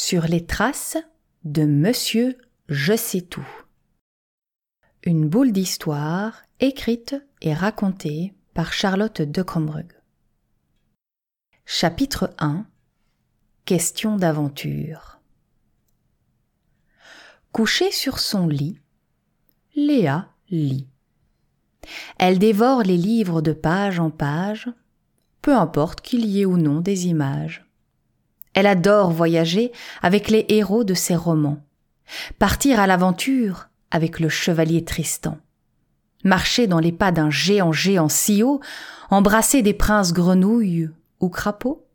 Sur les traces de Monsieur Je sais tout. Une boule d'histoire écrite et racontée par Charlotte de Crombrug. Chapitre 1 Question d'aventure. Couchée sur son lit, Léa lit. Elle dévore les livres de page en page, peu importe qu'il y ait ou non des images. Elle adore voyager avec les héros de ses romans, partir à l'aventure avec le chevalier Tristan, marcher dans les pas d'un géant géant si haut, embrasser des princes grenouilles ou crapauds?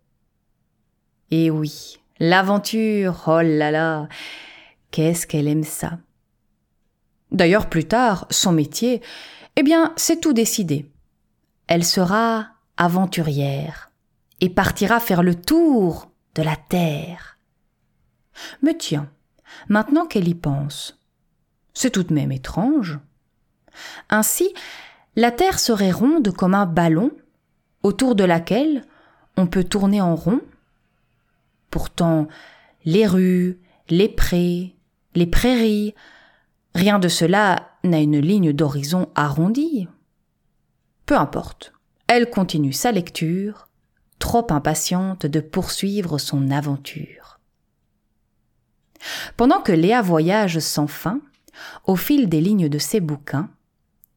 Et oui, l'aventure, oh là là, qu'est-ce qu'elle aime ça. D'ailleurs, plus tard, son métier, eh bien, c'est tout décidé. Elle sera aventurière et partira faire le tour de la terre. Mais tiens, maintenant qu'elle y pense, c'est tout de même étrange. Ainsi, la terre serait ronde comme un ballon, autour de laquelle on peut tourner en rond. Pourtant, les rues, les prés, les prairies, rien de cela n'a une ligne d'horizon arrondie. Peu importe, elle continue sa lecture, impatiente de poursuivre son aventure. Pendant que Léa voyage sans fin, au fil des lignes de ses bouquins,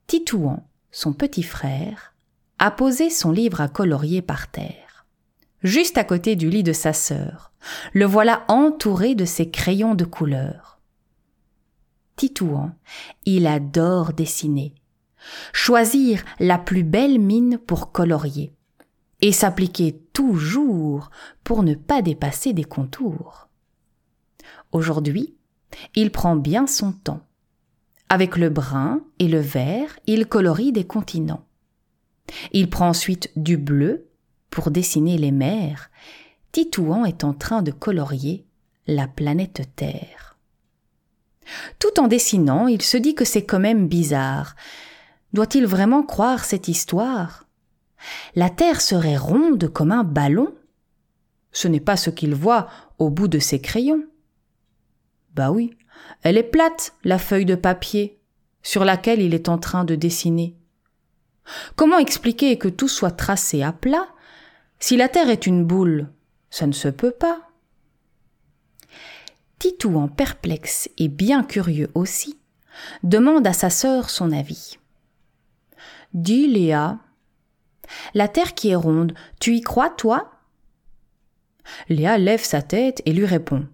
Titouan, son petit frère, a posé son livre à colorier par terre, juste à côté du lit de sa sœur. Le voilà entouré de ses crayons de couleur. Titouan, il adore dessiner, choisir la plus belle mine pour colorier, et s'appliquer toujours pour ne pas dépasser des contours. Aujourd'hui, il prend bien son temps. Avec le brun et le vert, il colorie des continents. Il prend ensuite du bleu pour dessiner les mers. Titouan est en train de colorier la planète Terre. Tout en dessinant, il se dit que c'est quand même bizarre. Doit-il vraiment croire cette histoire? La Terre serait ronde comme un ballon Ce n'est pas ce qu'il voit au bout de ses crayons. Bah oui, elle est plate, la feuille de papier, sur laquelle il est en train de dessiner. Comment expliquer que tout soit tracé à plat? Si la Terre est une boule, ça ne se peut pas. Titou, en perplexe et bien curieux aussi, demande à sa sœur son avis. Dis, Léa, la terre qui est ronde, tu y crois, toi? Léa lève sa tête et lui répond.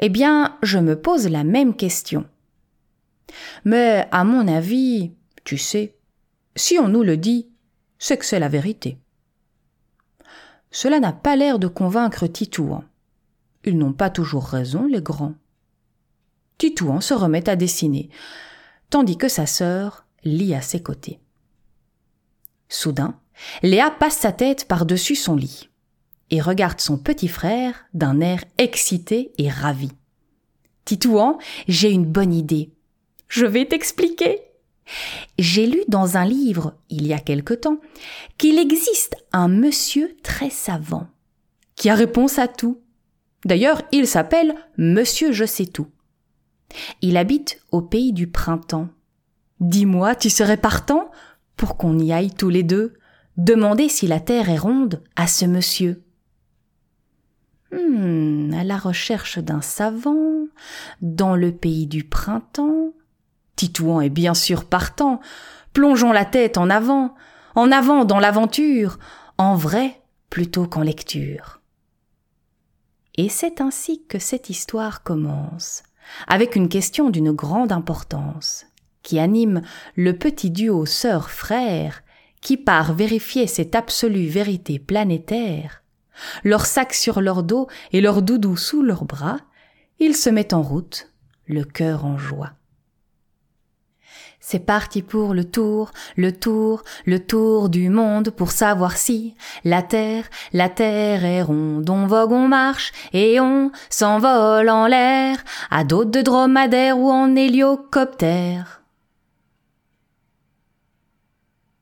Eh bien, je me pose la même question. Mais, à mon avis, tu sais, si on nous le dit, c'est que c'est la vérité. Cela n'a pas l'air de convaincre Titouan. Ils n'ont pas toujours raison, les grands. Titouan se remet à dessiner, tandis que sa sœur lit à ses côtés. Soudain, Léa passe sa tête par-dessus son lit et regarde son petit frère d'un air excité et ravi. Titouan, j'ai une bonne idée. Je vais t'expliquer. J'ai lu dans un livre, il y a quelque temps, qu'il existe un monsieur très savant, qui a réponse à tout. D'ailleurs, il s'appelle Monsieur Je sais tout. Il habite au pays du printemps. Dis-moi, tu serais partant? Pour qu'on y aille tous les deux, demander si la terre est ronde à ce monsieur. Hmm, à la recherche d'un savant, dans le pays du printemps. Titouan est bien sûr partant. Plongeons la tête en avant, en avant dans l'aventure, en vrai plutôt qu'en lecture. Et c'est ainsi que cette histoire commence, avec une question d'une grande importance qui anime le petit duo sœur-frère qui part vérifier cette absolue vérité planétaire, leur sac sur leur dos et leur doudou sous leurs bras, ils se mettent en route, le cœur en joie. C'est parti pour le tour, le tour, le tour du monde pour savoir si la terre, la terre est ronde. On vogue, on marche et on s'envole en l'air à d'autres de dromadaire ou en héliocoptère.